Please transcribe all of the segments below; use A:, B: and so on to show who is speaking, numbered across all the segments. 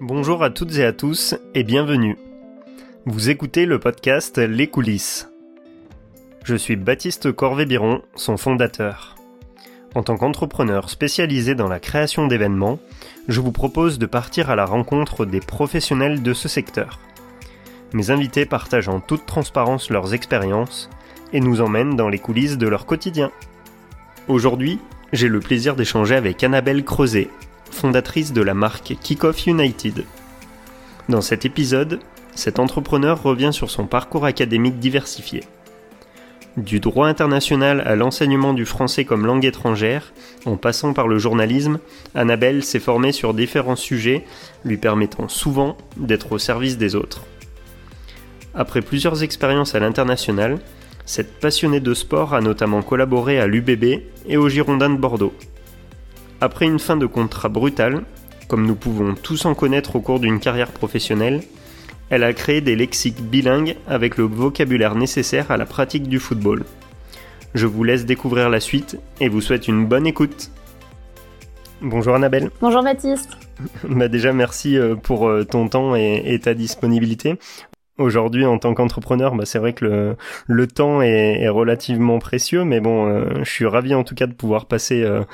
A: Bonjour à toutes et à tous et bienvenue. Vous écoutez le podcast Les coulisses. Je suis Baptiste Corvé-Biron, son fondateur. En tant qu'entrepreneur spécialisé dans la création d'événements, je vous propose de partir à la rencontre des professionnels de ce secteur. Mes invités partagent en toute transparence leurs expériences et nous emmènent dans les coulisses de leur quotidien. Aujourd'hui, j'ai le plaisir d'échanger avec Annabelle Creuset, fondatrice de la marque Kickoff United. Dans cet épisode, cet entrepreneur revient sur son parcours académique diversifié. Du droit international à l'enseignement du français comme langue étrangère, en passant par le journalisme, Annabelle s'est formée sur différents sujets, lui permettant souvent d'être au service des autres. Après plusieurs expériences à l'international, cette passionnée de sport a notamment collaboré à l'UBB et au Girondins de Bordeaux. Après une fin de contrat brutale, comme nous pouvons tous en connaître au cours d'une carrière professionnelle, elle a créé des lexiques bilingues avec le vocabulaire nécessaire à la pratique du football. Je vous laisse découvrir la suite et vous souhaite une bonne écoute. Bonjour Annabelle.
B: Bonjour Baptiste.
A: bah déjà merci euh, pour euh, ton temps et ta disponibilité. Aujourd'hui, en tant qu'entrepreneur, bah, c'est vrai que le, temps est, est, relativement précieux, mais bon, euh, je suis ravi en tout cas de pouvoir passer euh,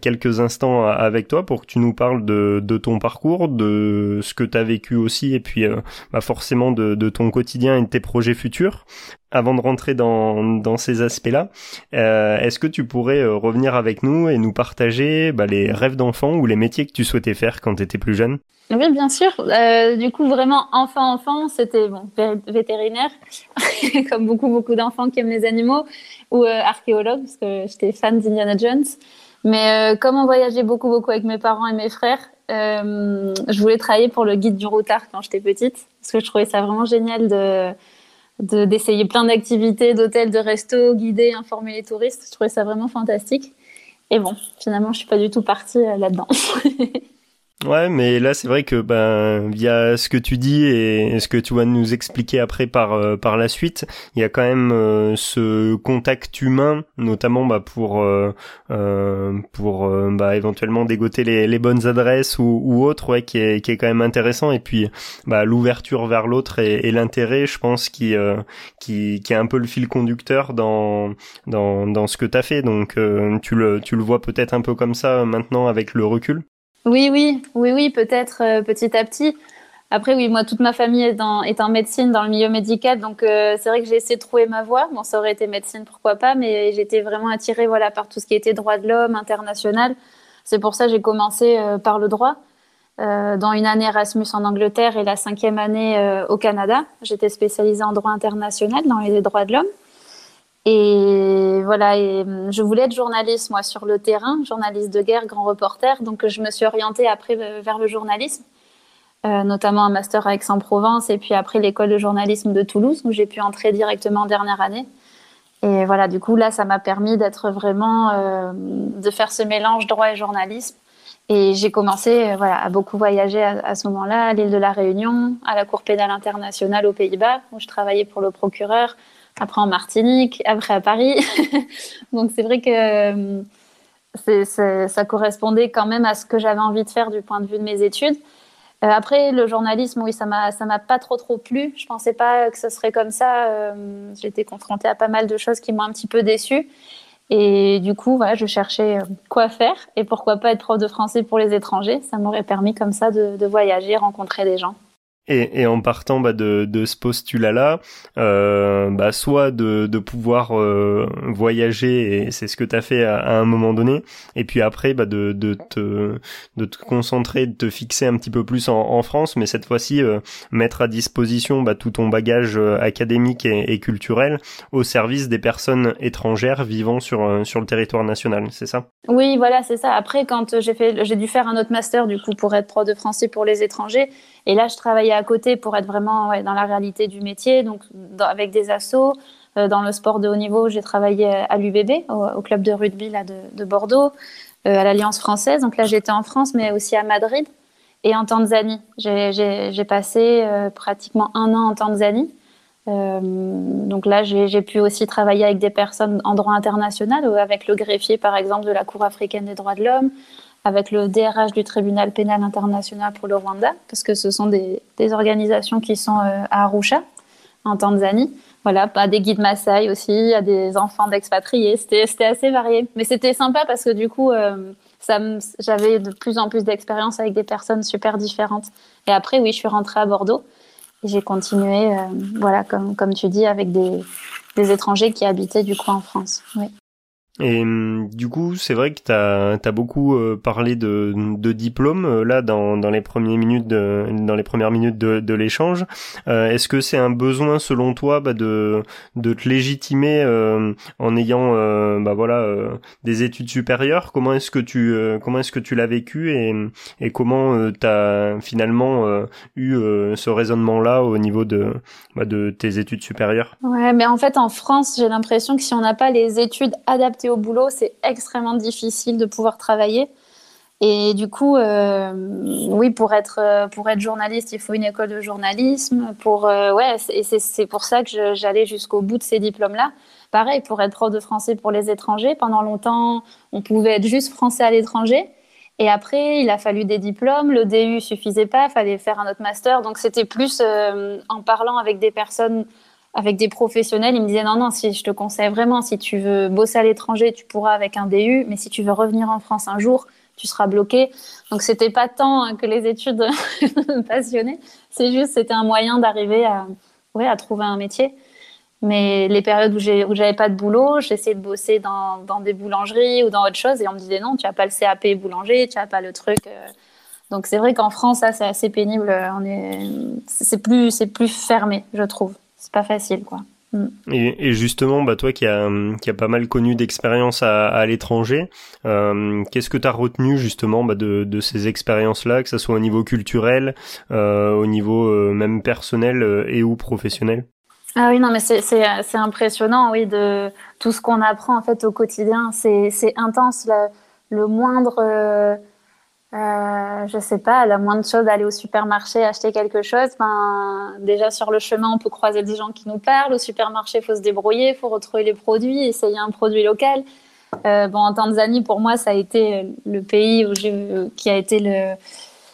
A: quelques instants avec toi pour que tu nous parles de, de ton parcours, de ce que tu as vécu aussi, et puis euh, bah, forcément de, de, ton quotidien et de tes projets futurs. Avant de rentrer dans, ces aspects-là, est-ce que tu pourrais revenir avec nous et nous partager bah, les rêves d'enfant ou les métiers que tu souhaitais faire quand tu étais plus jeune?
B: Oui, bien sûr. Euh, du coup, vraiment, enfant-enfant, c'était bon, vétérinaire, comme beaucoup, beaucoup d'enfants qui aiment les animaux, ou euh, archéologue, parce que j'étais fan d'Indiana Jones. Mais euh, comme on voyageait beaucoup, beaucoup avec mes parents et mes frères, euh, je voulais travailler pour le guide du routard quand j'étais petite, parce que je trouvais ça vraiment génial de d'essayer plein d'activités, d'hôtels, de restos, guider, informer les touristes. Je trouvais ça vraiment fantastique. Et bon, finalement, je suis pas du tout partie euh, là-dedans.
A: Ouais, mais là c'est vrai que ben via ce que tu dis et ce que tu vas nous expliquer après par euh, par la suite, il y a quand même euh, ce contact humain, notamment bah, pour euh, pour bah, éventuellement dégoter les, les bonnes adresses ou, ou autres, ouais, qui est qui est quand même intéressant. Et puis bah l'ouverture vers l'autre et, et l'intérêt, je pense, qui qui qui est un peu le fil conducteur dans dans dans ce que t'as fait. Donc tu le tu le vois peut-être un peu comme ça maintenant avec le recul.
B: Oui, oui, oui, oui, peut-être euh, petit à petit. Après, oui, moi, toute ma famille est, en médecine, dans le milieu médical, donc euh, c'est vrai que j'ai essayé de trouver ma voie. Bon, ça aurait été médecine, pourquoi pas, mais j'étais vraiment attirée voilà, par tout ce qui était droit de l'homme, international. C'est pour ça que j'ai commencé euh, par le droit. dans une année Erasmus en Angleterre et la cinquième année au Canada. J'étais spécialisée en droit international, dans les droits de l'homme. Et voilà, hum, je voulais être journaliste, moi, sur le terrain, journaliste de guerre, grand reporter. Donc, je me suis orientée après vers le journalisme, euh, notamment un master à Aix-en-Provence et puis après l'école de journalisme de Toulouse, où j'ai pu entrer directement en dernière année. Et voilà, du coup, là, ça m'a permis d'être vraiment, euh, de faire ce mélange droit et journalisme. Et j'ai commencé euh, voilà, à beaucoup voyager à ce moment-là, à l'île de la Réunion, à la Cour pénale internationale aux Pays-Bas, où je travaillais pour le procureur, après en Martinique, après à Paris. Donc c'est vrai que euh, ça correspondait quand même à ce que j'avais envie de faire du point de vue de mes études. Euh, après, le journalisme, oui, ça m'a, m'a pas trop trop plu. Je pensais pas que ce serait comme ça. Euh, j'ai été confrontée à pas mal de choses qui m'ont un petit peu déçue. Et du coup, voilà, je cherchais quoi faire et pourquoi pas être prof de français pour les étrangers. Ça m'aurait permis comme ça de voyager, rencontrer des gens.
A: Et, et, en partant bah, de, de, ce postulat-là, euh, bah, soit de, de pouvoir euh, voyager, et c'est ce que tu as fait à, un moment donné, et puis après bah, de, de, te, de te concentrer, de te fixer un petit peu plus en, en France, mais cette fois-ci euh, mettre à disposition bah, tout ton bagage euh, académique et, et, culturel au service des personnes étrangères vivant sur, euh, sur le territoire national, c'est ça?
B: Oui, voilà, c'est ça. Après, quand j'ai j'ai dû faire un autre master du coup pour être prof de français pour les étrangers, et là, je travaillais à côté pour être vraiment dans la réalité du métier, donc avec des assos. Euh, dans le sport de haut niveau, j'ai travaillé à l'UBB, au, club de rugby là, de, Bordeaux, euh, à l'Alliance française. Donc là, j'étais en France, mais aussi à Madrid et en Tanzanie. J'ai passé euh, pratiquement un an en Tanzanie. donc là, j'ai pu aussi travailler avec des personnes en droit international, avec le greffier, par exemple, de la Cour africaine des droits de l'homme, avec le DRH du tribunal pénal international pour le Rwanda, parce que ce sont des, organisations qui sont à Arusha, en Tanzanie. Voilà, pas des guides Maasai aussi, à des enfants d'expatriés. C'était assez varié. Mais c'était sympa parce que du coup, j'avais de plus en plus d'expérience avec des personnes super différentes. Et après, oui, je suis rentrée à Bordeaux et j'ai continué, euh, voilà, comme, comme tu dis, avec des, des étrangers qui habitaient du coup en France. Oui.
A: Et hum, du coup, c'est vrai que tu as, beaucoup euh, parlé de, de diplôme euh, là dans, dans les premières minutes de, dans les premières minutes de, de l'échange. Euh, Est-ce que c'est un besoin selon toi bah, de, de te légitimer euh, en ayant bah voilà des études supérieures? Comment est-ce que tu comment est-ce que tu l'as vécu et, et comment tu as finalement eu ce raisonnement là au niveau de bah, de tes études supérieures?
B: Ouais, mais en fait en France, j'ai l'impression que si on n'a pas les études adaptées au boulot, c'est extrêmement difficile de pouvoir travailler. Et du coup, euh, oui, pour être, euh, pour être journaliste, il faut une école de journalisme. Pour, euh, ouais, et c'est pour ça que j'allais jusqu'au bout de ces diplômes-là. Pareil, pour être prof de français pour les étrangers, pendant longtemps, on pouvait être juste français à l'étranger. Et après, il a fallu des diplômes. Le DU suffisait pas, il fallait faire un autre master. Donc, c'était plus en parlant avec des personnes avec des professionnels, ils me disaient non, non, si je te conseille vraiment, si tu veux bosser à l'étranger, tu pourras avec un DU, mais si tu veux revenir en France un jour, tu seras bloqué. Donc c'était pas tant que les études passionnaient, c'est juste c'était un moyen d'arriver à, ouais, à trouver un métier. Mais les périodes où j'avais pas de boulot, j'essayais de bosser dans, dans, des boulangeries ou dans autre chose, et on me disait non, tu as pas le CAP boulanger, tu as pas le truc. Euh. Donc c'est vrai qu'en France, ça c'est assez pénible. Est, c'est plus, c'est plus fermé, je trouve c'est pas facile, quoi.
A: Mm. Et, justement, bah toi qui a qui a pas mal connu d'expériences à, à l'étranger, euh, qu'est-ce que tu as retenu justement bah, de, de ces expériences-là, que ce soit au niveau culturel, euh, au niveau euh, même personnel et ou professionnel?
B: Ah oui, non, mais c'est impressionnant, oui, de tout ce qu'on apprend en fait au quotidien. C'est c'est intense, le, le moindre euh, euh, je sais pas, la moindre chose d'aller au supermarché acheter quelque chose. Ben, déjà sur le chemin, on peut croiser des gens qui nous parlent. Au supermarché, il faut se débrouiller, il faut retrouver les produits, essayer un produit local. Euh, bon, en Tanzanie, pour moi, ça a été le pays qui a été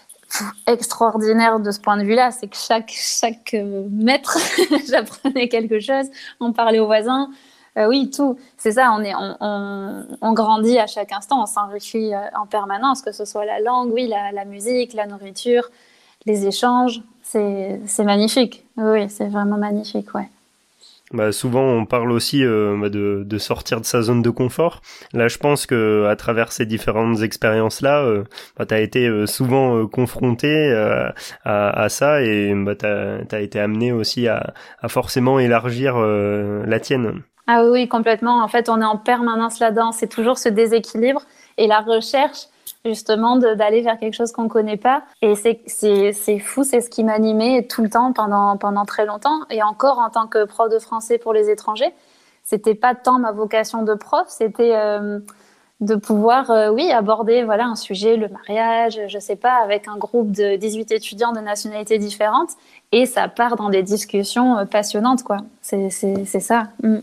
B: extraordinaire de ce point de vue-là, c'est que chaque chaque mètre, j'apprenais quelque chose. On parlait aux voisins. Euh, oui, tout. C'est ça, on, est, on, on, grandit à chaque instant, on s'enrichit euh, en permanence, que ce soit la langue, oui, la, musique, la nourriture, les échanges. C'est magnifique. Oui, c'est vraiment magnifique, ouais.
A: Bah, souvent on parle aussi euh, bah, de, sortir de sa zone de confort. Là, je pense que à travers ces différentes expériences là, euh, bah, tu as été souvent confronté à, ça et bah, tu as, été amené aussi à forcément élargir la tienne.
B: Ah oui, complètement. En fait, on est en permanence là-dedans. C'est toujours ce déséquilibre et la recherche justement d'aller vers quelque chose qu'on ne connaît pas. Et c'est fou, c'est ce qui m'animait tout le temps pendant, pendant très longtemps. Et encore en tant que prof de français pour les étrangers, c'était pas tant ma vocation de prof, c'était euh, de pouvoir, euh, oui, aborder voilà un sujet, le mariage, je sais pas, avec un groupe de 18 étudiants de nationalités différentes. Et ça part dans des discussions euh, passionnantes, quoi. C'est ça. Mm.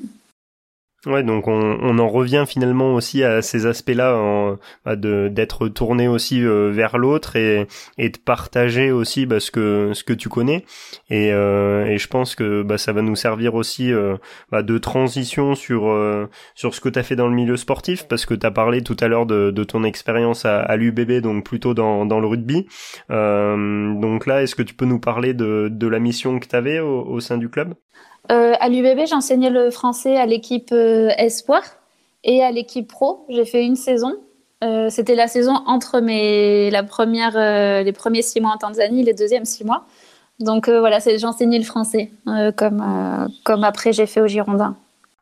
A: Ouais, donc on, on, en revient finalement aussi à ces aspects-là, bah d'être tourné aussi euh, vers l'autre et, et de partager aussi bah, ce que ce que tu connais. Et, euh, et je pense que bah, ça va nous servir aussi euh, bah, de transition sur euh, sur ce que tu as fait dans le milieu sportif, parce que tu as parlé tout à l'heure de, de ton expérience à, à l'UBB, donc plutôt dans, dans le rugby. donc là, est-ce que tu peux nous parler de, de la mission que tu avais au, au sein du club?
B: Euh, à l'UBB, j'enseignais le français à l'équipe euh, Espoir et à l'équipe Pro. J'ai fait une saison. Euh, c'était la saison entre mes, première, les premiers six mois en Tanzanie, les deuxièmes six mois. Donc voilà, j'enseignais le français, comme, comme après j'ai fait au Girondin.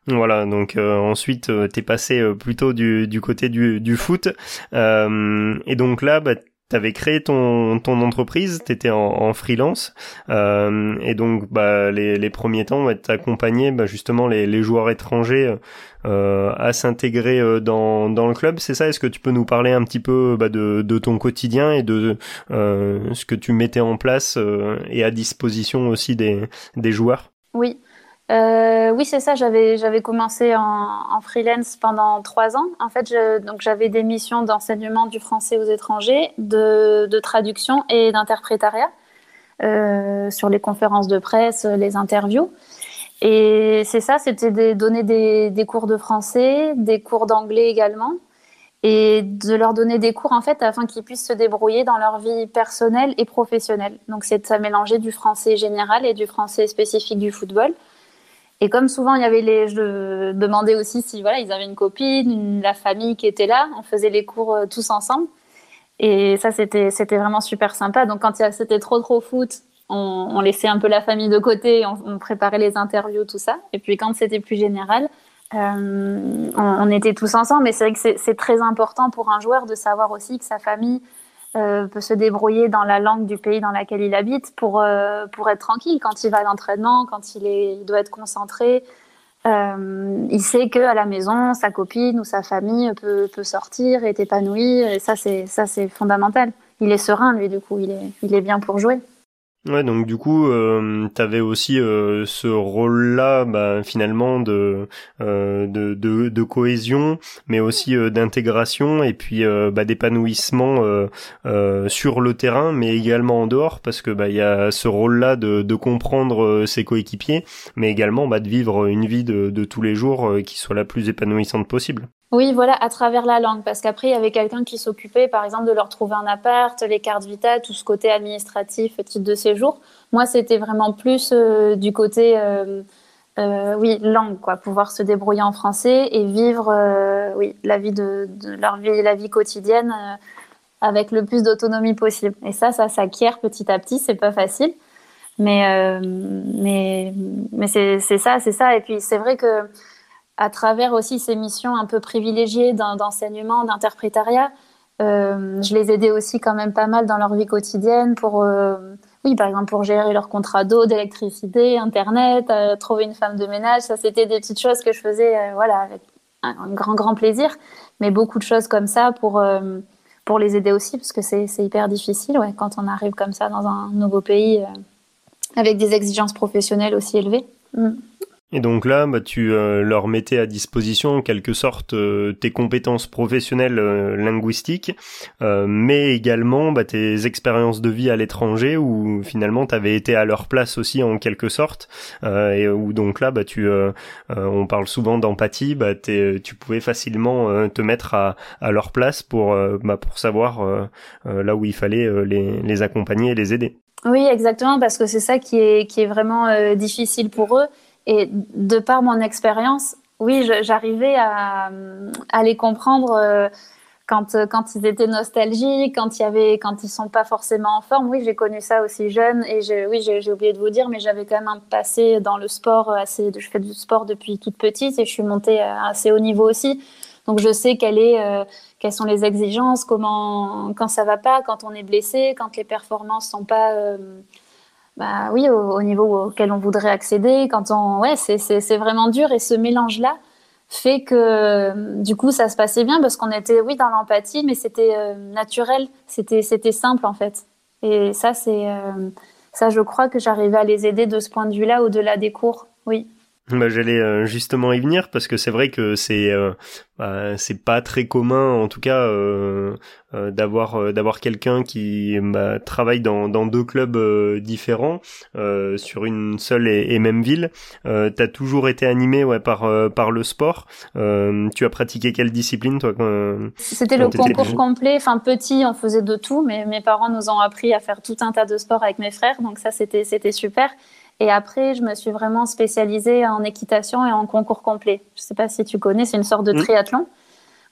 A: Voilà, donc ensuite tu t'es passé plutôt du, côté du, du foot et donc là bah, t'avais créé ton ton entreprise, t'étais en, en freelance euh, et donc bah les, les premiers temps t'accompagnais bah, justement les, les joueurs étrangers euh, à s'intégrer euh, dans dans le club. C'est ça? Est-ce que tu peux nous parler un petit peu bah, de de ton quotidien et de ce que tu mettais en place et à disposition aussi des des joueurs?
B: Oui. Euh, oui, c'est ça. J'avais commencé en, freelance pendant trois ans. En fait, donc j'avais des missions d'enseignement du français aux étrangers, de, traduction et d'interprétariat euh, sur les conférences de presse, les interviews. Et c'est ça, c'était de donner des, des, cours de français, des cours d'anglais également, et de leur donner des cours en fait afin qu'ils puissent se débrouiller dans leur vie personnelle et professionnelle. Donc c'est de ça mélanger du français général et du français spécifique du football. Et comme souvent, il y avait les, je demandais aussi si voilà, ils avaient une copine, la famille qui était là. On faisait les cours euh, tous ensemble. Et ça, c'était, c'était vraiment super sympa. Donc, quand c'était trop, trop foot, on, laissait un peu la famille de côté, on, préparait les interviews, tout ça. Et puis, quand c'était plus général, euh, on, était tous ensemble. Mais c'est vrai que c'est très important pour un joueur de savoir aussi que sa famille euh, peut se débrouiller dans la langue du pays dans lequel il habite pour, euh, pour être tranquille quand il va à l'entraînement, quand il, est, il doit être concentré. Euh, il sait que à la maison, sa copine ou sa famille peut, peut sortir, est épanouie. Et ça, c'est ça, c'est fondamental. Il est serein, lui, du coup, il est, il est bien pour jouer.
A: Ouais, donc du coup, euh, tu avais aussi euh, ce rôle-là, bah, finalement, de, euh, de, de, de, cohésion, mais aussi euh, d'intégration et puis bah, d'épanouissement sur le terrain, mais également en dehors, parce que bah, il y a ce rôle-là de, de comprendre ses coéquipiers, mais également bah, de vivre une vie de, de tous les jours qui soit la plus épanouissante possible.
B: Oui, voilà, à travers la langue, parce qu'après, il y avait quelqu'un qui s'occupait, par exemple, de leur trouver un appart, les cartes vitales, tout ce côté administratif, titre de séjour. Moi, c'était vraiment plus euh, du côté, euh, euh, oui, langue, quoi, pouvoir se débrouiller en français et vivre, oui, la vie de, de, leur vie, la vie quotidienne avec le plus d'autonomie possible. Et ça, ça s'acquiert petit à petit, c'est pas facile, mais, mais, mais c'est ça, c'est ça. Et puis, c'est vrai que à travers aussi ces missions un peu privilégiées d'enseignement, d'interprétariat, euh, je les aidais aussi quand même pas mal dans leur vie quotidienne pour, euh, oui, par exemple pour gérer leur contrat d'eau, d'électricité, internet, euh, trouver une femme de ménage. Ça, c'était des petites choses que je faisais, voilà, avec un, grand, grand plaisir. Mais beaucoup de choses comme ça pour, pour les aider aussi, parce que c'est hyper difficile, quand on arrive comme ça dans un nouveau pays avec des exigences professionnelles aussi élevées. Mm.
A: Et donc là, bah, tu euh, leur mettais à disposition en quelque sorte euh, tes compétences professionnelles euh, linguistiques, mais également bah, tes expériences de vie à l'étranger où finalement tu avais été à leur place aussi en quelque sorte, et où donc là, bah, tu, on parle souvent d'empathie, bah, tu pouvais facilement te mettre à, leur place pour, bah, pour savoir là où il fallait les, les accompagner et les aider.
B: Oui, exactement, parce que c'est ça qui est, qui est vraiment difficile pour eux et de par mon expérience, oui, j'arrivais à, les comprendre euh, quand, quand ils étaient nostalgiques, quand, il y quand ils sont pas forcément en forme. Oui, j'ai connu ça aussi jeune. Et oui, j'ai oublié de vous dire, mais j'avais quand même un passé dans le sport assez. Je fais du sport depuis toute petite et je suis montée à assez haut niveau aussi. Donc je sais euh, quelles sont les exigences, comment, quand ça va pas, quand on est blessé, quand les performances sont pas. Euh, bah oui, au, au, niveau auquel on voudrait accéder. Quand on, ouais, c'est vraiment dur et ce mélange-là fait que du coup ça se passait bien parce qu'on était, oui, dans l'empathie, mais c'était euh, naturel, c'était c'était simple en fait. Et ça, c'est euh, ça, je crois que j'arrivais à les aider de ce point de vue-là au-delà des cours. Oui.
A: Bah, J'allais euh, justement y venir parce que c'est vrai que c'est euh, bah, c'est pas très commun en tout cas euh, euh d'avoir euh, d'avoir quelqu'un qui bah, travaille dans, dans deux clubs différents sur une seule et, et même ville. T'as toujours été animé ouais par par le sport. tu as pratiqué quelle discipline toi
B: C'était le concours complet. Enfin petit, on faisait de tout, mais mes parents nous ont appris à faire tout un tas de sports avec mes frères, donc ça c'était c'était super. Et après, je me suis vraiment spécialisée en équitation et en concours complet. Je ne sais pas si tu connais, c'est une sorte de mmh. triathlon.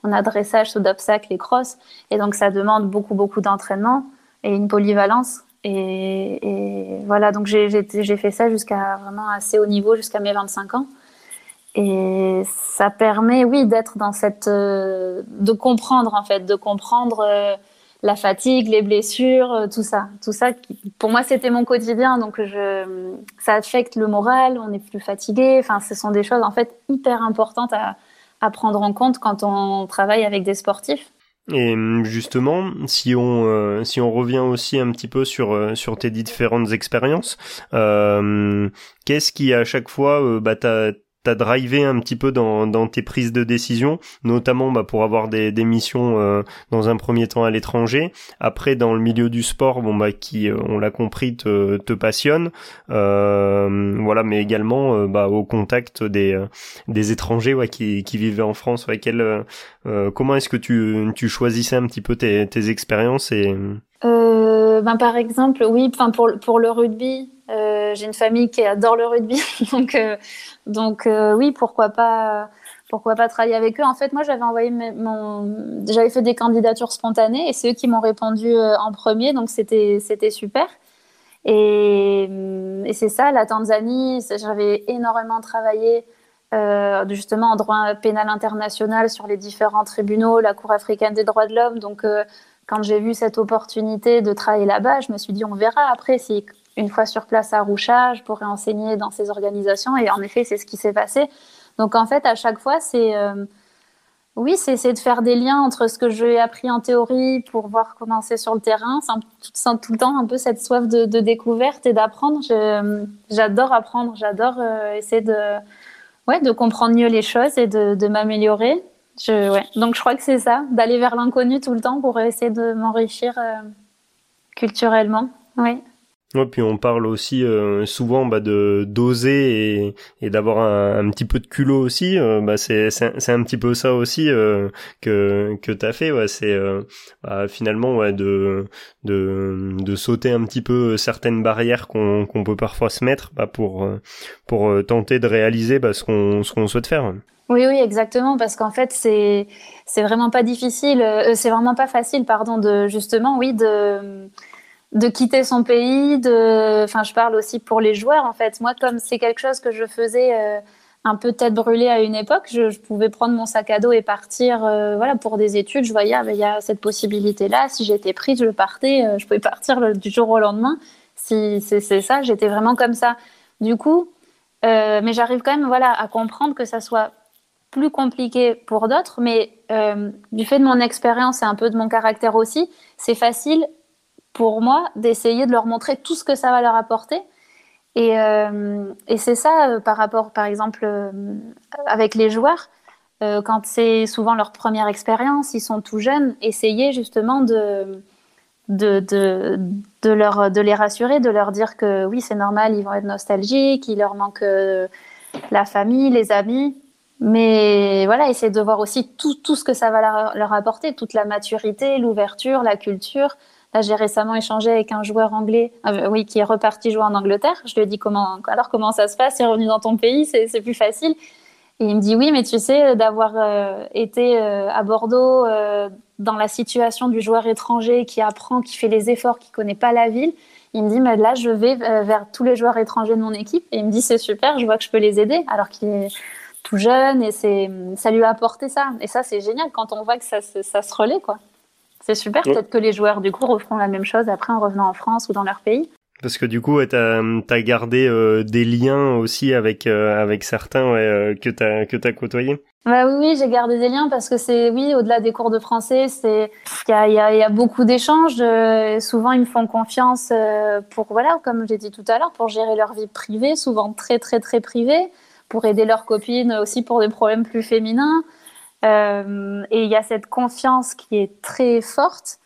B: On a dressage, saut d'obstacles et cross. Et donc, ça demande beaucoup, beaucoup d'entraînement et une polyvalence. Et, et voilà, donc j'ai fait ça jusqu'à vraiment assez haut niveau, jusqu'à mes 25 ans. Et ça permet, oui, d'être dans cette. Euh, de comprendre, en fait, de comprendre. Euh, la fatigue, les blessures, euh, tout ça, tout ça. Pour moi, c'était mon quotidien, donc je, ça affecte le moral. On est plus fatigué. Enfin, ce sont des choses en fait hyper importantes à, à prendre en compte quand on travaille avec des sportifs.
A: Et hum, justement, si on euh, si on revient aussi un petit peu sur euh, sur tes différentes expériences, euh, qu'est-ce qui à chaque fois bah t'as drivé un petit peu dans, dans tes prises de décision, notamment bah, pour avoir des, des missions euh, dans un premier temps à l'étranger, après dans le milieu du sport, bon bah qui, euh, on l'a compris, te, te passionne, euh, voilà, mais également bah, au contact des, des étrangers ouais, qui, qui vivaient en France. Ouais, quel, comment est-ce que tu, tu choisissais un petit peu tes, tes expériences et
B: ben, par exemple, oui, enfin pour pour le rugby, j'ai une famille qui adore le rugby, donc donc euh, oui, pourquoi pas pourquoi pas travailler avec eux En fait, moi, j'avais envoyé mon, j'avais fait des candidatures spontanées et c'est eux qui m'ont répondu euh, en premier, donc c'était c'était super. Et, c'est ça, la Tanzanie, j'avais énormément travaillé euh, justement en droit pénal international sur les différents tribunaux, la Cour africaine des droits de l'homme. Donc, quand j'ai vu cette opportunité de travailler là-bas, je me suis dit, on verra après si une fois sur place à Roucha, je pourrais enseigner dans ces organisations. Et en effet, c'est ce qui s'est passé. Donc en fait, à chaque fois, c'est euh, oui, c'est de faire des liens entre ce que j'ai appris en théorie pour voir comment c'est sur le terrain. C'est tout, le temps un peu cette soif de, découverte et d'apprendre. J'adore apprendre, j'adore euh, essayer de, ouais, de comprendre mieux les choses et de, m'améliorer. Ouais. Donc je crois que c'est ça, d'aller vers l'inconnu tout le temps pour essayer de m'enrichir euh, culturellement. Oui.
A: Ouais, puis on parle aussi euh, souvent bah, de d'oser et, et d'avoir un, petit peu de culot aussi. Euh, bah, c'est c'est un petit peu ça aussi euh, que que t'as fait. Ouais, c'est bah, finalement ouais, de de de sauter un petit peu certaines barrières qu'on qu'on peut parfois se mettre bah, pour pour tenter de réaliser bah, ce qu'on ce qu'on souhaite faire.
B: Oui, oui, exactement, parce qu'en fait, c'est c'est vraiment pas difficile, c'est vraiment pas facile, pardon, de justement, oui, de de quitter son pays, de, enfin, je parle aussi pour les joueurs en fait. Moi, comme c'est quelque chose que je faisais euh, un peu tête brûlée à une époque, je, pouvais prendre mon sac à dos et partir, euh, voilà, pour des études. Je voyais, ah, ben, il y a cette possibilité-là. Si j'étais prise, je partais, euh, je pouvais partir du jour au lendemain. Si c'est ça, j'étais vraiment comme ça. Du coup, mais j'arrive quand même, voilà, à comprendre que ça soit plus compliqué pour d'autres, mais du fait de mon expérience et un peu de mon caractère aussi, c'est facile pour moi d'essayer de leur montrer tout ce que ça va leur apporter. Et, euh, c'est ça euh, par rapport, par exemple, euh, avec les joueurs, quand c'est souvent leur première expérience, ils sont tout jeunes, essayer justement de, de, de, leur, de les rassurer, de leur dire que oui, c'est normal, ils vont être nostalgiques, il leur manque la famille, les amis. Mais voilà, essayer de voir aussi tout, tout ce que ça va leur apporter, toute la maturité, l'ouverture, la culture, Là, j'ai récemment échangé avec un joueur anglais, euh, oui, qui est reparti jouer en Angleterre. Je lui ai dit comment, alors comment ça se passe? C'est revenu dans ton pays, c'est plus facile. Et il me dit oui, mais tu sais, d'avoir euh, été euh, à Bordeaux dans la situation du joueur étranger qui apprend, qui fait les efforts, qui connaît pas la ville. Il me dit, mais là, je vais vers tous les joueurs étrangers de mon équipe. Et il me dit, c'est super, je vois que je peux les aider, alors qu'il est tout jeune et c'est, ça lui a apporté ça. Et ça, c'est génial quand on voit que ça se relaie, quoi. C'est super. Peut-être que les joueurs, du coup, referont la même chose après en revenant en France ou dans leur pays.
A: Parce que du coup, tu as, gardé euh, des liens aussi avec euh, avec certains euh, que tu as que t'as côtoyés.
B: Bah oui, oui j'ai gardé des liens parce que c'est oui, au-delà des cours de français, c'est il y a, y, a, y a, beaucoup d'échanges. souvent, ils me font confiance pour voilà, comme j'ai dit tout à l'heure, pour gérer leur vie privée, souvent très très très privée, pour aider leurs copines aussi pour des problèmes plus féminins. Euh, et il y a cette confiance qui est très forte.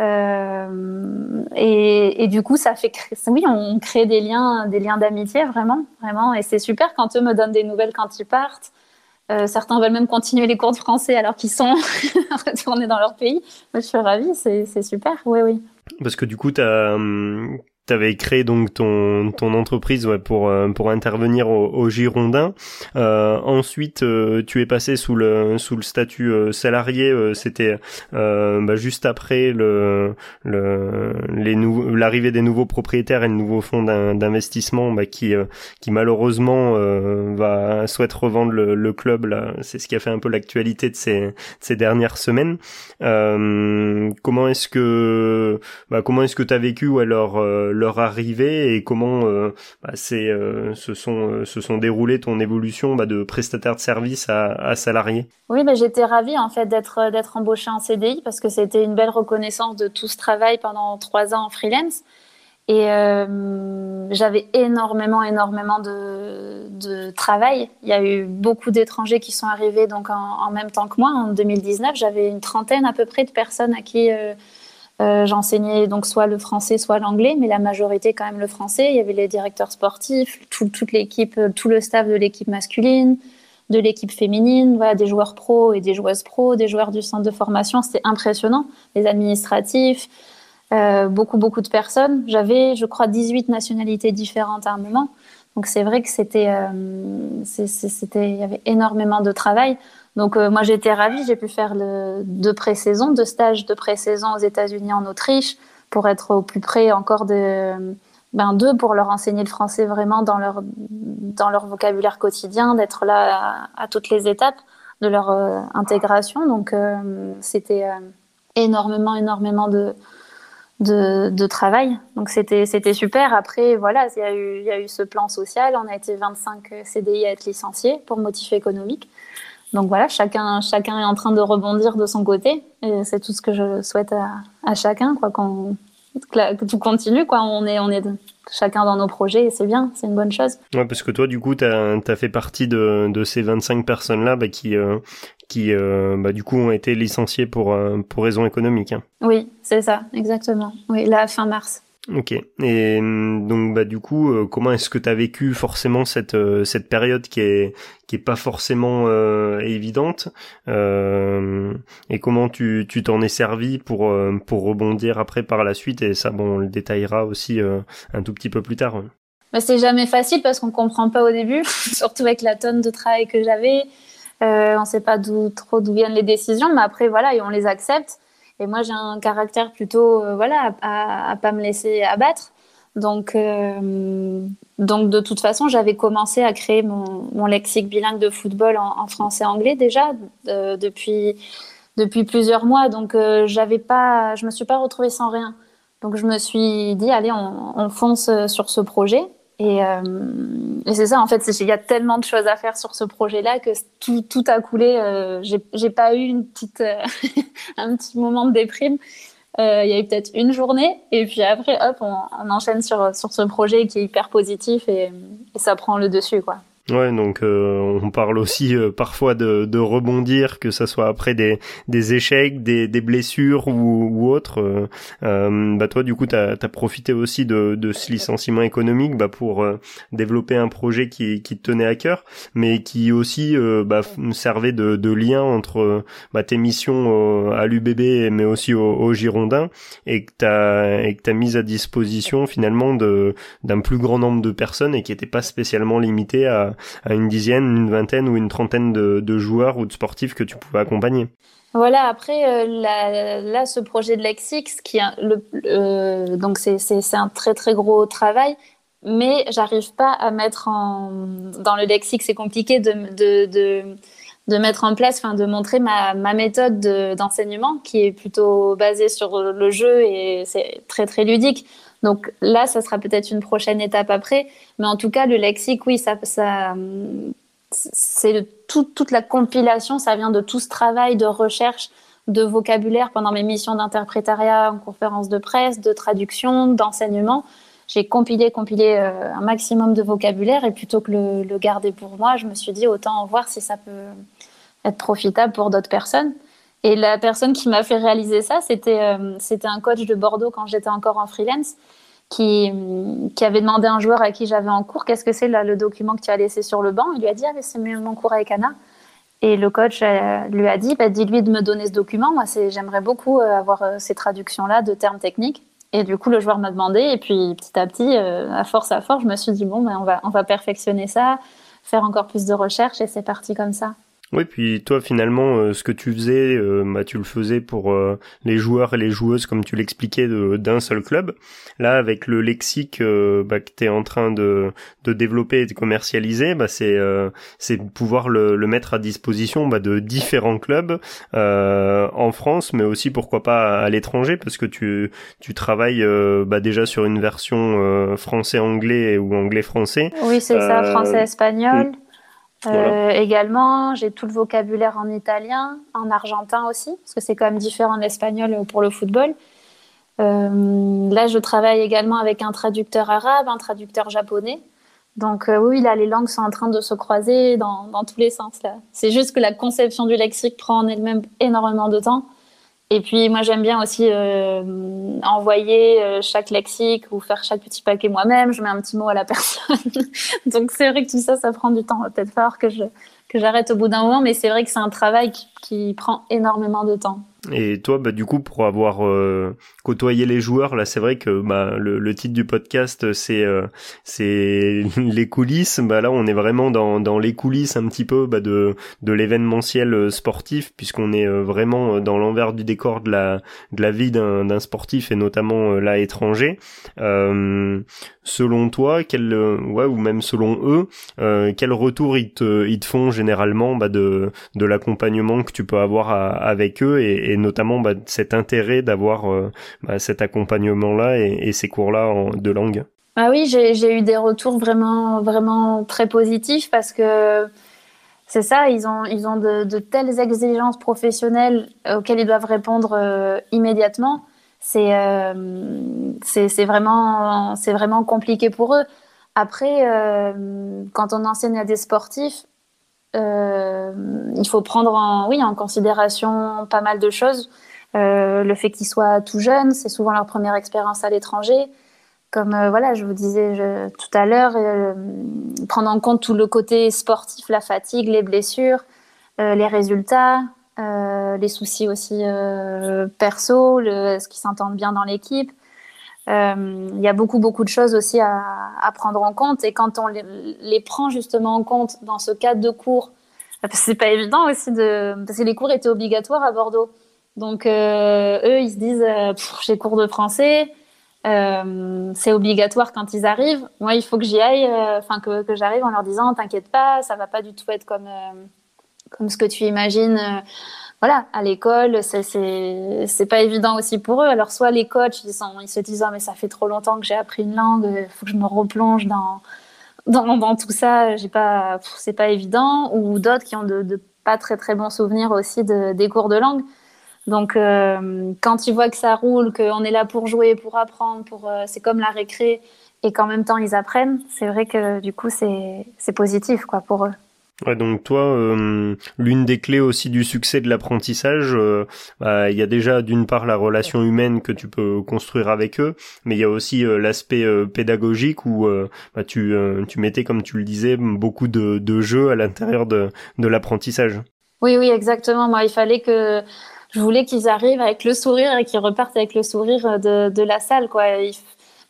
B: Euh, et, et, du coup, ça fait, oui, on crée des liens, des liens d'amitié vraiment, vraiment. Et c'est super quand eux me donnent des nouvelles quand ils partent. Euh, certains veulent même continuer les cours de français alors qu'ils sont retournés dans leur pays. Moi, je suis ravie, c'est super. Oui, oui.
A: Parce que du coup, tu as, avais créé donc ton ton entreprise ouais, pour euh, pour intervenir au, au Girondin. Euh, ensuite, euh, tu es passé sous le sous le statut euh, salarié. C'était bah, juste après le le les l'arrivée des nouveaux propriétaires et le nouveau fonds d'investissement bah, qui qui malheureusement va souhaite revendre le, le club. Là, c'est ce qui a fait un peu l'actualité de ces de ces dernières semaines. comment est-ce que bah, comment est-ce que tu as vécu ouais, leur leur arrivée et comment bah, c'est se sont se sont déroulés ton évolution bah, de prestataire de service à, à salarié
B: Oui, j'étais ravie en fait d'être d'être embauchée en CDI parce que c'était une belle reconnaissance de tout ce travail pendant trois ans en freelance. Et euh, j'avais énormément, énormément de, de, travail. Il y a eu beaucoup d'étrangers qui sont arrivés donc en, même temps que moi. En 2019, j'avais une trentaine à peu près de personnes à qui euh, euh, j'enseignais donc soit le français, soit l'anglais, mais la majorité quand même le français. Il y avait les directeurs sportifs, toute l'équipe, tout le staff de l'équipe masculine, de l'équipe féminine, des joueurs pros et des joueuses pros, des joueurs du centre de formation. C'était impressionnant. Les administratifs. Euh, beaucoup, beaucoup de personnes. J'avais, je crois, 18 nationalités différentes à un moment. Donc c'est vrai que c'était, euh, c'était, il y avait énormément de travail. Donc euh, moi j'étais ravie, j'ai pu faire le, deux pré-saisons, deux stages de pré-saison aux États-Unis, en Autriche, pour être au plus près encore de, ben d'eux, pour leur enseigner le français vraiment dans leur dans leur vocabulaire quotidien, d'être là à, à, toutes les étapes de leur intégration. Donc c'était énormément, énormément de de, travail. Donc c'était super. Après voilà, il y a eu il y a eu ce plan social. On a été 25 CDI à être licenciés pour motif économique. Donc voilà, chacun chacun est en train de rebondir de son côté. Et c'est tout ce que je souhaite à, à chacun, quoi, qu'on tout continue, quoi. On est on est chacun dans nos projets et c'est bien, c'est une bonne chose.
A: Ouais, parce que toi, du coup, tu as, fait partie de, de ces 25 personnes-là bah, qui, euh, qui euh, bah, du coup, ont été licenciées pour, euh, pour raisons économiques. Hein.
B: Oui, c'est ça, exactement. Oui, là, fin mars.
A: Ok. Et hum, donc bah du coup, euh, comment est-ce que tu as vécu forcément cette euh, cette période qui est qui est pas forcément euh, évidente et comment tu tu t'en es servi pour pour rebondir après par la suite? Et ça bon on le détaillera aussi un tout petit peu plus tard.
B: Bah, c'est jamais facile parce qu'on comprend pas au début, surtout avec la tonne de travail que j'avais. on sait pas d'où trop d'où viennent les décisions, mais après voilà et on les accepte. Et moi, j'ai un caractère plutôt, euh, voilà, à, à, pas me laisser abattre. Donc, euh, donc de toute façon, j'avais commencé à créer mon, lexique bilingue de football en, français-anglais déjà depuis depuis plusieurs mois. Donc, euh, j'avais pas, je me suis pas retrouvée sans rien. Donc, je me suis dit, allez, on, on fonce sur ce projet. Et, euh, et c'est ça, en fait, il y a tellement de choses à faire sur ce projet-là que tout, a coulé. Euh, J'ai pas eu une petite, euh, un petit moment de déprime. Euh, il y a eu peut-être une journée, et puis après, hop, on, on, enchaîne sur, sur ce projet qui est hyper positif et, et ça prend le dessus, quoi.
A: Ouais, donc euh, on parle aussi euh, parfois de, rebondir, que ça soit après des, échecs, des, blessures ou, ou autres. Euh, bah toi, du coup, tu as, profité aussi de, ce licenciement économique bah, pour développer un projet qui, te tenait à cœur, mais qui aussi bah, servait de, lien entre bah, tes missions à l'UBB, mais aussi au, au Girondin, et que tu as, mis à disposition finalement d'un plus grand nombre de personnes et qui n'était pas spécialement limité à à, une dizaine, une vingtaine ou une trentaine de, joueurs ou de sportifs que tu pouvais accompagner.
B: Voilà, après, euh, là, ce projet de Lexix, qui euh, donc c'est un très très gros travail, mais j'arrive pas à mettre en. Dans le lexique, c'est compliqué de, mettre en place, enfin, de montrer ma méthode d'enseignement, qui est plutôt basée sur le jeu et c'est très très ludique. Donc là, ça sera peut-être une prochaine étape après. Mais en tout cas, le lexique, oui, ça, c'est toute la compilation, ça vient de tout ce travail de recherche de vocabulaire pendant mes missions d'interprétariat en conférence de presse, de traduction, d'enseignement. J'ai compilé, compilé euh, un maximum de vocabulaire et plutôt que le, le, garder pour moi, je me suis dit autant voir si ça peut être profitable pour d'autres personnes. Et la personne qui m'a fait réaliser ça, c'était euh, un coach de Bordeaux quand j'étais encore en freelance, qui, qui avait demandé à un joueur à qui j'avais en cours qu'est-ce que c'est le document que tu as laissé sur le banc? Il lui a dit ah c'est mon cours avec Anna. Et le coach euh, lui a dit bah, dis-lui de me donner ce document. Moi j'aimerais beaucoup euh, avoir ces traductions là de termes techniques. Et du coup le joueur m'a demandé et puis petit à petit, à force à force, je me suis dit bon ben on va on va perfectionner ça, faire encore plus de recherches et c'est parti comme ça.
A: Oui, puis toi finalement, euh, ce que tu faisais, euh, bah, tu le faisais pour euh, les joueurs et les joueuses, comme tu l'expliquais, d'un seul club. Là, avec le lexique bah, que tu es en train de, de développer et de commercialiser, bah, c'est c'est pouvoir le, le, mettre à disposition bah, de différents clubs en France, mais aussi pourquoi pas à, l'étranger, parce que tu, tu travailles bah, déjà sur une version français-anglais ou anglais-français.
B: Oui, c'est ça, français-espagnol. Euh, également, j'ai tout le vocabulaire en italien, en argentin aussi, parce que c'est quand même différent de l'espagnol pour le football. Euh, là, je travaille également avec un traducteur arabe, un traducteur japonais. Donc euh, oui, là, les langues sont en train de se croiser dans, dans tous les sens. C'est juste que la conception du lexique prend en elle-même énormément de temps. Et puis moi j'aime bien aussi euh, envoyer euh, chaque lexique ou faire chaque petit paquet moi-même. Je mets un petit mot à la personne. Donc c'est vrai que tout ça, ça prend du temps. Peut-être falloir que que j'arrête au bout d'un moment, mais c'est vrai que c'est un travail qui prend énormément de temps.
A: Et toi, bah, du coup, pour avoir euh, côtoyé les joueurs, là, c'est vrai que bah, le, le, titre du podcast, c'est euh, c'est les coulisses. Bah, là, on est vraiment dans, dans les coulisses un petit peu bah, de, de l'événementiel euh, sportif, puisqu'on est vraiment dans l'envers du décor de la, de la vie d'un sportif, et notamment là, étranger. selon toi, quel, ouais, ou même selon eux, quel retour ils te, ils te font généralement bah, de, de l'accompagnement que tu peux avoir avec eux et notamment bah, cet intérêt d'avoir euh, bah, cet accompagnement-là et, ces cours-là de langue.
B: Ah oui, j'ai eu des retours vraiment, vraiment très positifs parce que c'est ça, ils ont, ils ont de, telles exigences professionnelles auxquelles ils doivent répondre euh, immédiatement. Euh, c'est c'est vraiment, vraiment compliqué pour eux. Après, quand on enseigne à des sportifs, euh, il faut prendre en, oui, en considération pas mal de choses. Euh, le fait qu'ils soient tout jeunes, c'est souvent leur première expérience à l'étranger. Comme euh, voilà, je vous disais tout à l'heure, prendre en compte tout le côté sportif, la fatigue, les blessures, les résultats, les soucis aussi perso, ce qui s'entendent bien dans l'équipe. Euh, il y a beaucoup, beaucoup de choses aussi à, prendre en compte. Et quand on les, prend justement en compte dans ce cadre de cours, c'est pas évident aussi. Parce que les cours étaient obligatoires à Bordeaux. Donc, euh, eux, ils se disent euh, j'ai cours de français, c'est obligatoire quand ils arrivent. Moi, il faut que j'y aille, enfin, que, que j'arrive en leur disant t'inquiète pas, ça va pas du tout être comme, comme ce que tu imagines voilà, à l'école, c'est pas évident aussi pour eux. Alors, soit les coachs, ils, se disent, oh, mais ça fait trop longtemps que j'ai appris une langue, il faut que je me replonge dans, dans, tout ça, c'est pas évident. Ou d'autres qui ont de, de, pas très très bons souvenirs aussi de, des cours de langue. Donc, euh, quand ils voient que ça roule, qu'on est là pour jouer, pour apprendre, pour, euh, c'est comme la récré, et qu'en même temps ils apprennent, c'est vrai que du coup, c'est positif quoi, pour eux.
A: Ouais, donc toi, euh, l'une des clés aussi du succès de l'apprentissage, euh, bah, il y a déjà d'une part la relation humaine que tu peux construire avec eux, mais il y a aussi euh, l'aspect pédagogique où bah, tu, tu mettais, comme tu le disais, beaucoup de, de jeux à l'intérieur de, de l'apprentissage.
B: Oui, oui, exactement. Moi, il fallait que je voulais qu'ils arrivent avec le sourire et qu'ils repartent avec le sourire de, de la salle. Quoi.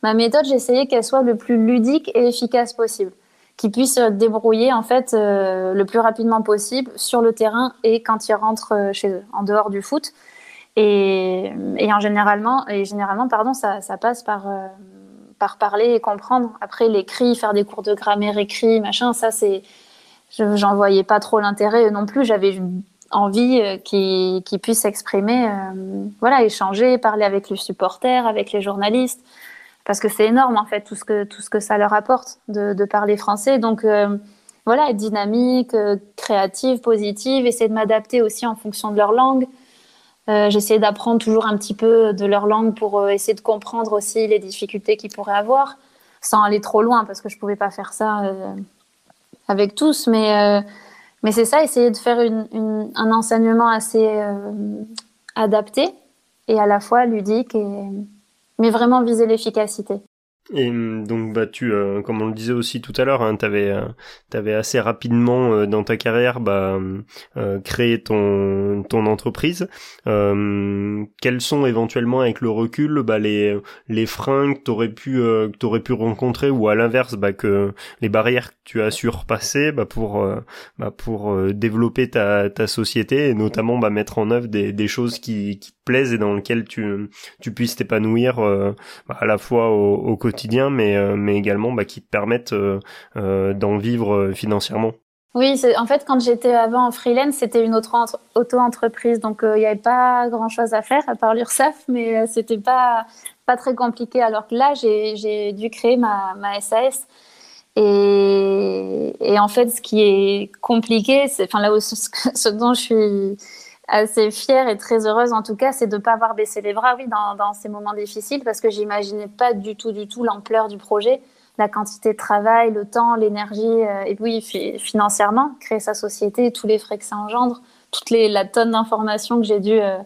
B: Ma méthode, j'essayais qu'elle soit le plus ludique et efficace possible qui puissent se débrouiller en fait euh, le plus rapidement possible sur le terrain et quand ils rentrent euh, chez eux, en dehors du foot. Et, et en généralement, et généralement pardon, ça, ça passe par, euh, par parler et comprendre. Après, l'écrit, faire des cours de grammaire écrit, machin, ça c'est. J'en voyais pas trop l'intérêt non plus. J'avais envie qu'ils qu puissent s'exprimer, voilà, échanger, parler avec les supporters, avec les journalistes parce que c'est énorme en fait tout ce que tout ce que ça leur apporte de, parler français. Donc euh, voilà, être dynamique, euh, créative, positive, essayer de m'adapter aussi en fonction de leur langue. Euh, J'essayais d'apprendre toujours un petit peu de leur langue pour euh, essayer de comprendre aussi les difficultés qu'ils pourraient avoir, sans aller trop loin parce que je pouvais pas faire ça avec tous. Mais mais c'est ça, essayer de faire une, un enseignement assez adapté et à la fois ludique et mais vraiment viser l'efficacité.
A: Et hum, donc bah tu, euh, comme on le disait aussi tout à l'heure, hein, t'avais euh, avais assez rapidement euh, dans ta carrière bah, hum, créé ton ton entreprise. quels sont éventuellement avec le recul bah, les les freins que t'aurais pu que t'aurais pu rencontrer ou à l'inverse bah, que les barrières que tu as surpassées bah, pour bah, pour développer ta ta société et notamment bah, mettre en œuvre des des choses qui qui plaisent et dans lesquelles tu tu puisses t'épanouir bah, à la fois au, au quotidien mais, euh, mais également bah, qui te permettent euh, euh, d'en vivre financièrement.
B: Oui, en fait, quand j'étais avant en freelance, c'était une autre auto-entreprise, donc il n'y avait pas grand-chose à faire à part l'URSSAF, mais c'était pas pas très compliqué. Alors que là, j'ai dû créer ma, ma SAS. Et, et, en fait, ce qui est compliqué, c'est, enfin là où ce, dont je suis assez fière et très heureuse en tout cas, c'est de ne pas avoir baissé les bras, oui, dans, ces moments difficiles, parce que j'imaginais pas du tout, du tout l'ampleur du projet, la quantité de travail, le temps, l'énergie, euh, et oui, financièrement, créer sa société, tous les frais que ça engendre, toute les, la tonne d'informations que j'ai dû euh,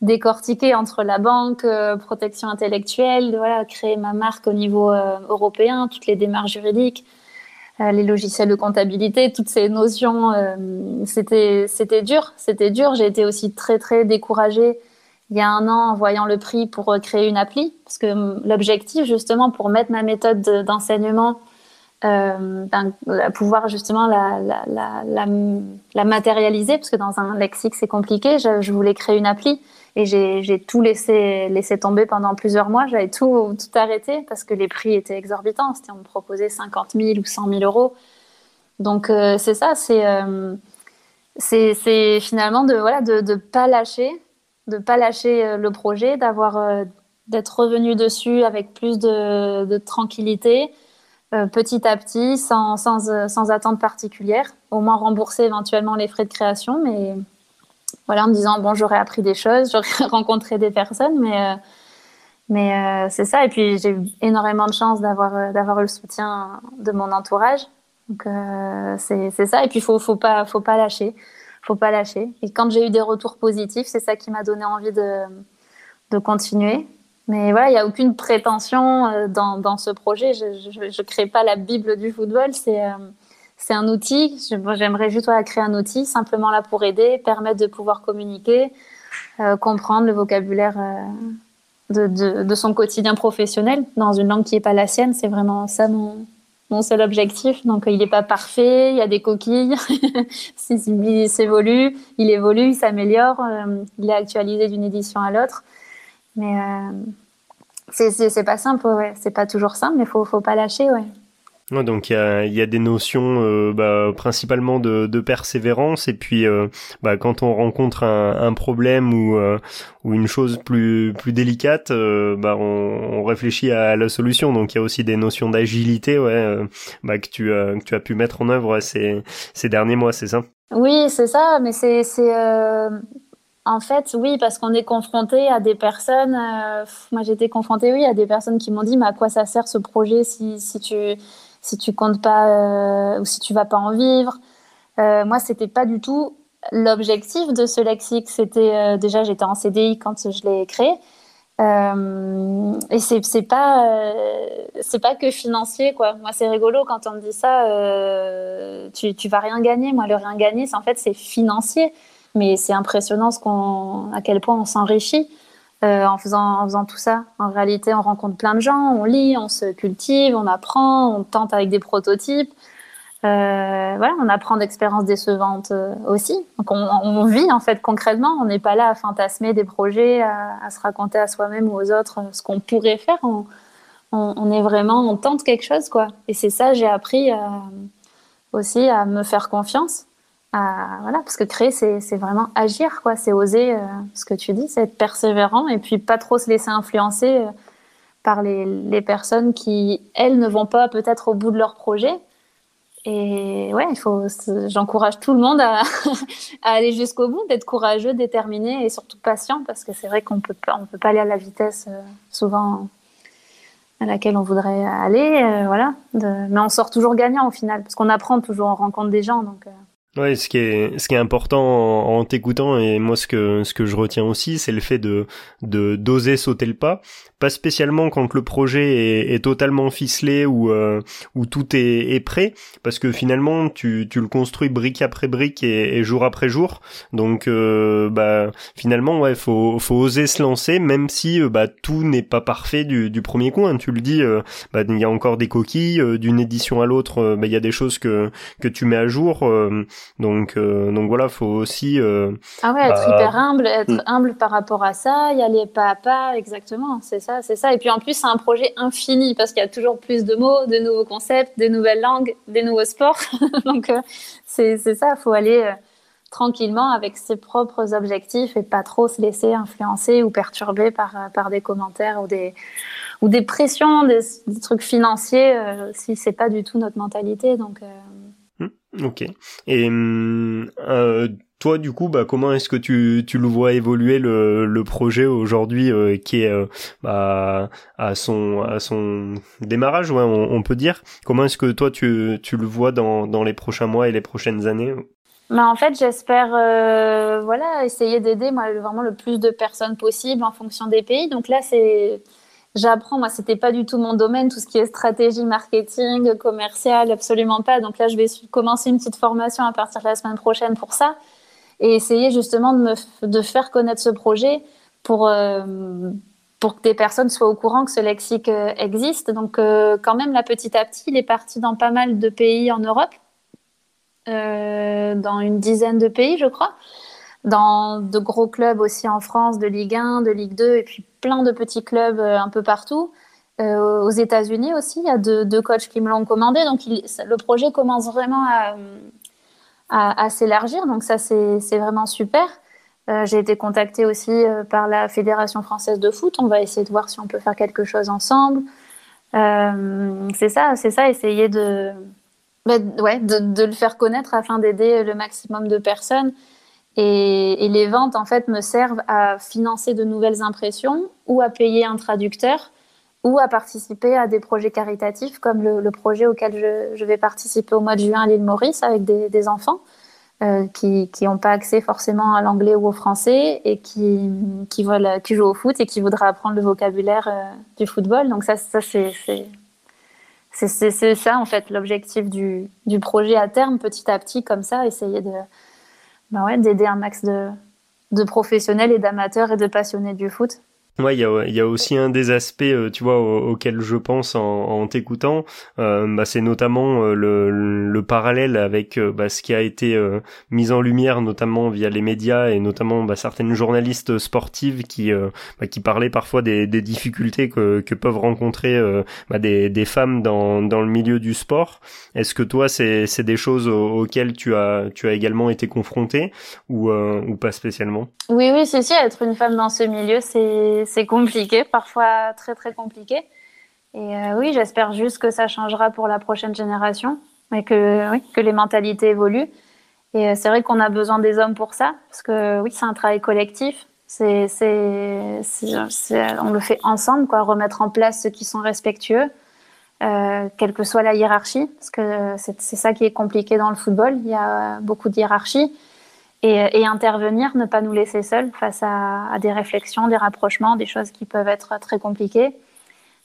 B: décortiquer entre la banque, euh, protection intellectuelle, voilà, créer ma marque au niveau européen, toutes les démarches juridiques. Euh, les logiciels de comptabilité, toutes ces notions, euh, c'était c'était dur, c'était dur. J'ai été aussi très très découragée il y a un an en voyant le prix pour euh, créer une appli, parce que hum, l'objectif justement pour mettre ma méthode d'enseignement, euh, ben, pouvoir justement la, la, la, la, matérialiser, parce que dans un lexique c'est compliqué. Je, je, voulais créer une appli et j'ai tout laissé, laissé tomber pendant plusieurs mois. J'avais tout, tout arrêté parce que les prix étaient exorbitants. On me proposait 50 000 ou 100 000 euros. Donc, euh, c'est ça, euh, c'est c'est finalement de voilà de ne pas lâcher, de pas lâcher euh, le projet, d'avoir d'être revenu dessus avec plus de, de tranquillité, petit à petit, sans, sans, sans attente particulière. Au moins rembourser éventuellement les frais de création, mais voilà, en me disant bon, j'aurais appris des choses, j'aurais rencontré des personnes, mais euh, mais euh, c'est ça. Et puis j'ai eu énormément de chance d'avoir euh, d'avoir le soutien de mon entourage. Donc c'est ça. Et puis faut faut pas faut pas lâcher, faut pas lâcher. Et quand j'ai eu des retours positifs, c'est ça qui m'a donné envie de de continuer. Mais voilà, il n'y a aucune prétention dans, dans ce projet. Je ne crée pas la Bible du football. C'est c'est un outil. J'aimerais juste créer un outil simplement là pour aider, permettre de pouvoir communiquer, euh, comprendre le vocabulaire euh, de, son quotidien professionnel dans une langue qui n'est pas la sienne. C'est vraiment ça mon, mon seul objectif. Donc il n'est pas parfait, il y a des coquilles, il s'évolue, il évolue, il s'améliore, euh, il est actualisé d'une édition à l'autre. Mais c'est pas simple, ouais. c'est pas toujours simple, mais il faut, faut pas lâcher. Ouais
A: donc il y a, des notions euh, bah, principalement de, persévérance et puis euh, bah, quand on rencontre un, problème ou, euh, ou une chose plus, plus délicate, bah, on, réfléchit à la solution. Donc il y a aussi des notions d'agilité ouais, bah, que, tu, as pu mettre en œuvre ces, derniers mois, c'est ça?
B: Oui, c'est ça, mais c'est... En fait, oui, parce qu'on est confronté à des personnes. moi, j'étais confrontée, oui, à des personnes qui m'ont dit, mais à quoi ça sert ce projet si tu si tu comptes pas euh, ou si tu vas pas en vivre. Euh, moi, c'était pas du tout l'objectif de ce lexique. C'était euh, déjà, j'étais en CDI quand je l'ai créé. et c'est c'est pas c'est pas que financier quoi. Moi c'est rigolo quand on me dit ça. tu tu vas rien gagner. Moi le rien gagner, c'est en fait c'est financier. Mais c'est impressionnant à quel point on s'enrichit. Euh, en, faisant, tout ça. En réalité, on rencontre plein de gens, on lit, on se cultive, on apprend, on tente avec des prototypes. Euh, voilà, on apprend d'expériences décevantes euh, aussi. Donc on, vit en fait concrètement. On n'est pas là à fantasmer des projets, à, à se raconter à soi-même ou aux autres ce qu'on pourrait faire. On, on, est vraiment, on tente quelque chose quoi. Et c'est ça, j'ai appris aussi à me faire confiance voilà, parce que créer, c'est vraiment agir, quoi. C'est oser euh, ce que tu dis, c'est être persévérant et puis pas trop se laisser influencer euh, par les, personnes qui, elles, ne vont pas peut-être au bout de leur projet. Et ouais, il faut, j'encourage tout le monde à, à aller jusqu'au bout, d'être courageux, déterminé et surtout patient, parce que c'est vrai qu'on peut pas, on peut pas aller à la vitesse euh, souvent à laquelle on voudrait aller, voilà. mais on sort toujours gagnant au final, parce qu'on apprend toujours, on rencontre des gens, donc.
A: Ouais, ce qui est ce qui est important en, t'écoutant et moi ce que ce que je retiens aussi, c'est le fait de de d'oser sauter le pas, pas spécialement quand le projet est, est totalement ficelé ou euh, ou tout est, est, prêt, parce que finalement tu tu le construis brique après brique et, et jour après jour, donc euh, bah finalement ouais faut faut oser se lancer même si euh, bah tout n'est pas parfait du du premier coup, hein, tu le dis, euh, bah il y a encore des coquilles d'une édition à l'autre, bah il y a des choses que que tu mets à jour donc, euh, donc voilà, faut aussi. Euh,
B: ah ouais, être bah, hyper humble, être hmm. humble par rapport à ça, y aller pas à pas, exactement, c'est ça, c'est ça. Et puis en plus, c'est un projet infini parce qu'il y a toujours plus de mots, de nouveaux concepts, des nouvelles langues, des nouveaux sports. donc euh, c'est ça, faut aller tranquillement avec ses propres objectifs et pas trop se laisser influencer ou perturber par, par des commentaires ou des, ou des pressions, des, trucs financiers, si c'est pas du tout notre mentalité. Donc,
A: Ok. Et hum, euh, toi, du coup, bah, comment est-ce que tu, tu le vois évoluer le, le projet aujourd'hui euh, qui est euh, bah, à son à son démarrage, ouais, on, peut dire? Comment est-ce que toi tu, tu le vois dans, dans les prochains mois et les prochaines années?
B: Bah en fait, j'espère voilà essayer d'aider moi vraiment le plus de personnes possible en fonction des pays. Donc là, c'est j'apprends. Moi, c'était pas du tout mon domaine, tout ce qui est stratégie, marketing, commercial, absolument pas. Donc là, je vais commencer une petite formation à partir de la semaine prochaine pour ça et essayer justement de me faire connaître ce projet pour euh, pour que des personnes soient au courant que ce lexique euh, existe. Donc euh, quand même, là, petit à petit, il est parti dans pas mal de pays en Europe, dans une dizaine de pays, je crois dans de gros clubs aussi en France, de Ligue 1, de Ligue 2, et puis plein de petits clubs euh, un peu partout. Euh, aux États-Unis aussi, il y a deux, coachs qui me l'ont commandé. Donc le projet commence vraiment à, s'élargir. Donc ça, c'est vraiment super. Euh, j'ai été contactée aussi par la Fédération française de foot. On va essayer de voir si on peut faire quelque chose ensemble. c'est ça, c'est ça, essayer de, bah, ouais, de, le faire connaître afin d'aider le maximum de personnes. Et, les ventes, en fait, me servent à financer de nouvelles impressions ou à payer un traducteur ou à participer à des projets caritatifs comme le, projet auquel je, vais participer au mois de juin à l'île Maurice avec des, enfants euh, qui n'ont pas accès forcément à l'anglais ou au français et qui, qui, veulent, jouent au foot et qui voudraient apprendre le vocabulaire euh, du football. Donc ça, ça c'est c'est ça en fait l'objectif du, du projet à terme, petit à petit comme ça, essayer de bah ouais, d'aider un max de, de professionnels et d'amateurs et de passionnés du foot.
A: Ouais, il y a, y a, aussi un des aspects, euh, tu vois, auxquels je pense en, en t'écoutant, euh, bah, c'est notamment euh, le, le, parallèle avec bah, ce qui a été mis en lumière, notamment via les médias et notamment bah, certaines journalistes sportives qui bah, qui parlaient parfois des, des difficultés que, que peuvent rencontrer bah, des, des femmes dans, dans le milieu du sport. Est-ce que toi, c'est c'est des choses auxquelles tu as tu as également été confronté ou ou pas spécialement?
B: Oui, oui, c'est si être une femme dans ce milieu, c'est c'est compliqué, parfois très très compliqué. Et euh, oui, j'espère juste que ça changera pour la prochaine génération et que, oui, que les mentalités évoluent. Et euh, c'est vrai qu'on a besoin des hommes pour ça, parce que oui, c'est un travail collectif. C'est, c'est, on le fait ensemble, quoi, remettre en place ceux qui sont respectueux, euh, quelle que soit la hiérarchie, parce que c'est, c'est ça qui est compliqué dans le football. Il y a beaucoup de hiérarchie et, intervenir, ne pas nous laisser seuls face à, des réflexions, des rapprochements, des choses qui peuvent être très compliquées.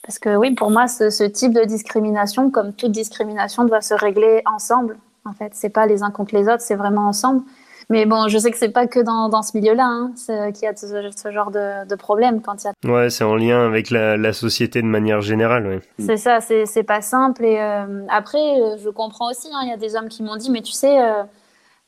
B: Parce que oui, pour moi, ce, type de discrimination, comme toute discrimination, doit se régler ensemble. En fait, c'est pas les uns contre les autres, c'est vraiment ensemble. Mais bon, je sais que c'est pas que dans, dans ce milieu-là hein, qu'il y a ce, genre de, de, problème quand il y
A: a. Ouais, c'est en lien avec la, la, société de manière générale. Ouais.
B: C'est ça, c'est pas simple. Et euh, après, je comprends aussi. Hein, il y a des hommes qui m'ont dit, mais tu sais. Euh,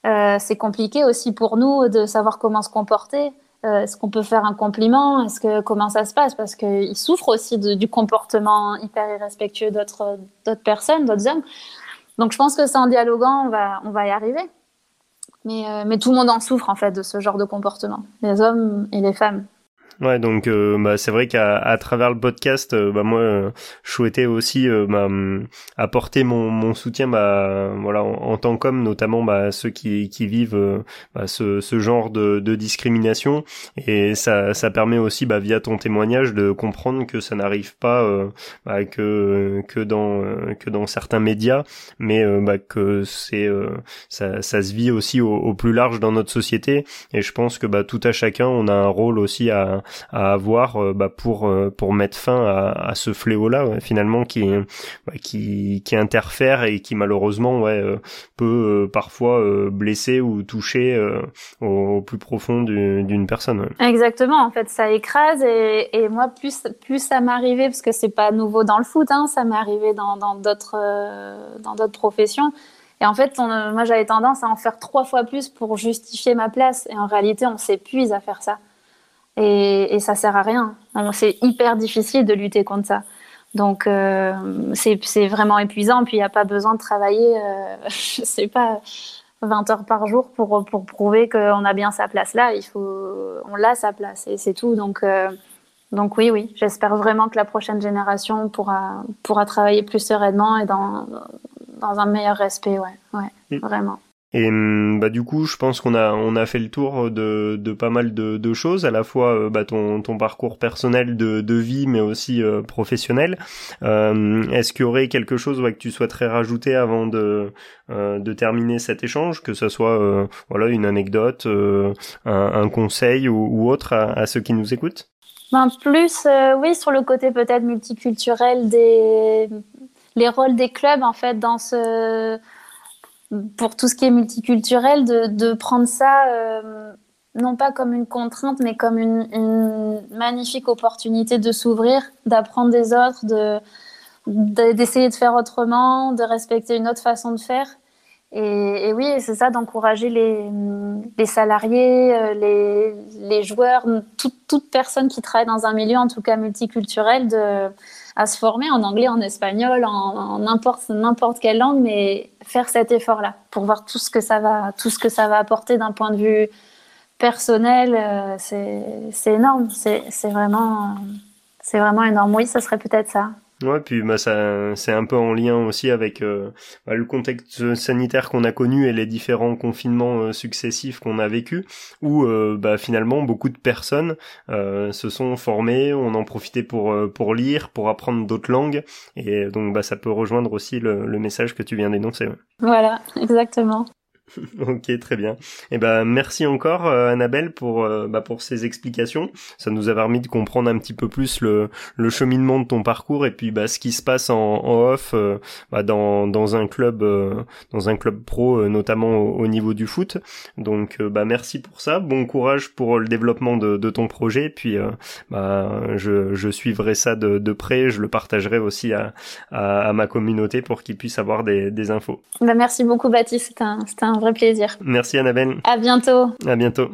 B: euh, c'est compliqué aussi pour nous de savoir comment se comporter. Euh, est-ce qu'on peut faire un compliment? Est-ce que comment ça se passe? Parce qu'ils souffrent aussi du comportement hyper irrespectueux d'autres personnes, d'autres hommes. Donc je pense que c'est en dialoguant, on va on va y arriver. Mais, euh, mais tout le monde en souffre en fait de ce genre de comportement, les hommes et les femmes.
A: Ouais, donc euh, bah, c'est vrai qu'à à travers le podcast, euh, bah, moi, euh, je souhaitais aussi bah, apporter mon, mon soutien, bah, voilà, en, tant qu'homme, notamment bah, ceux qui, qui vivent bah, ce, ce genre de, de discrimination, et ça, ça permet aussi, bah, via ton témoignage, de comprendre que ça n'arrive pas bah, que que dans que dans certains médias, mais bah, que c'est ça, ça se vit aussi au, au, plus large dans notre société, et je pense que bah, tout à chacun, on a un rôle aussi à à avoir euh, bah, pour euh, pour mettre fin à, ce fléau là finalement qui bah, qui qui interfère et qui malheureusement ouais euh, peut parfois blesser ou toucher au, plus profond d'une personne.
B: Exactement, en fait, ça écrase et, et moi plus plus ça m'arrivait parce que c'est pas nouveau dans le foot, hein, ça m'est arrivé dans d'autres dans d'autres professions. Et en fait, moi, j'avais tendance à en faire trois fois plus pour justifier ma place. Et en réalité, on s'épuise à faire ça et, et ça sert à rien. C'est hyper difficile de lutter contre ça. Donc euh, c'est vraiment épuisant. Puis il n'y a pas besoin de travailler, euh, je sais pas, 20 heures par jour pour, pour prouver qu'on a bien sa place là. Il faut, on l'a sa place et c'est tout. Donc euh, donc oui, oui, j'espère vraiment que la prochaine génération pourra pourra travailler plus sereinement et dans dans un meilleur respect. Ouais, ouais, mm. vraiment.
A: Et hum, bah du coup, je pense qu'on a on a fait le tour de, de pas mal de, de choses, à la fois euh, bah, ton, ton parcours personnel de, de vie, mais aussi euh, professionnel. Euh, Est-ce qu'il y aurait quelque chose ouais, que tu souhaiterais rajouter avant de euh, de terminer cet échange, que ce soit voilà une anecdote, un, un, conseil ou, ou autre à, à, ceux qui nous écoutent?
B: Ben, plus oui sur le côté peut-être multiculturel des les rôles des clubs en fait dans ce pour tout ce qui est multiculturel, de, prendre ça euh, non pas comme une contrainte, mais comme une, magnifique opportunité de s'ouvrir, d'apprendre des autres, de d'essayer de faire autrement, de respecter une autre façon de faire. Et, oui, c'est ça, d'encourager les, salariés, euh, les, joueurs, toute personne qui travaille dans un milieu, en tout cas multiculturel, de, à se former en anglais, en espagnol, en n'importe n'importe quelle langue, mais faire cet effort-là pour voir tout ce que ça va, tout ce que ça va apporter d'un point de vue personnel, euh, c'est énorme. C'est vraiment, c'est vraiment énorme. Oui, ça serait peut-être ça.
A: Ouais, puis bah, ça, c'est un peu en lien aussi avec euh, bah, le contexte sanitaire qu'on a connu et les différents confinements euh, successifs qu'on a vécu, où euh, bah, finalement beaucoup de personnes se sont formées, on en profitait pour pour lire, pour apprendre d'autres langues, et donc bah, ça peut rejoindre aussi le, le message que tu viens d'énoncer.
B: Voilà, exactement.
A: ok, très bien. Eh ben merci encore euh, Annabelle pour euh, bah, pour ces explications. Ça nous a permis de comprendre un petit peu plus le, le cheminement de ton parcours et puis bah, ce qui se passe en, off euh, bah, dans, dans un club dans un club pro notamment au, niveau du foot. Donc bah merci pour ça. Bon courage pour le développement de, de ton projet. Puis bah je, je suivrai ça de, de près. Je le partagerai aussi à, à, ma communauté pour qu'ils puissent avoir des, des infos.
B: Bah, merci beaucoup Baptiste. Un, un un vrai plaisir.
A: Merci Annabelle.
B: À bientôt.
A: À bientôt.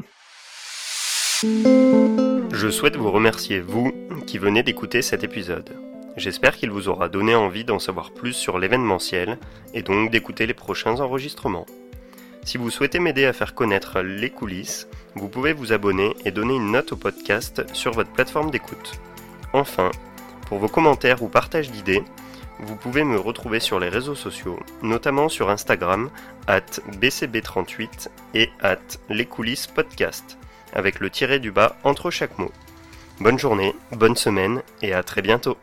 A: Je souhaite vous remercier, vous, qui venez d'écouter cet épisode. J'espère qu'il vous aura donné envie d'en savoir plus sur l'événementiel et donc d'écouter les prochains enregistrements. Si vous souhaitez m'aider à faire connaître les coulisses, vous pouvez vous abonner et donner une note au podcast sur votre plateforme d'écoute. Enfin, pour vos commentaires ou partages d'idées, vous pouvez me retrouver sur les réseaux sociaux, notamment sur Instagram, at bcb38 et at les coulisses podcast, avec le tiré du bas entre chaque mot. Bonne journée, bonne semaine et à très bientôt.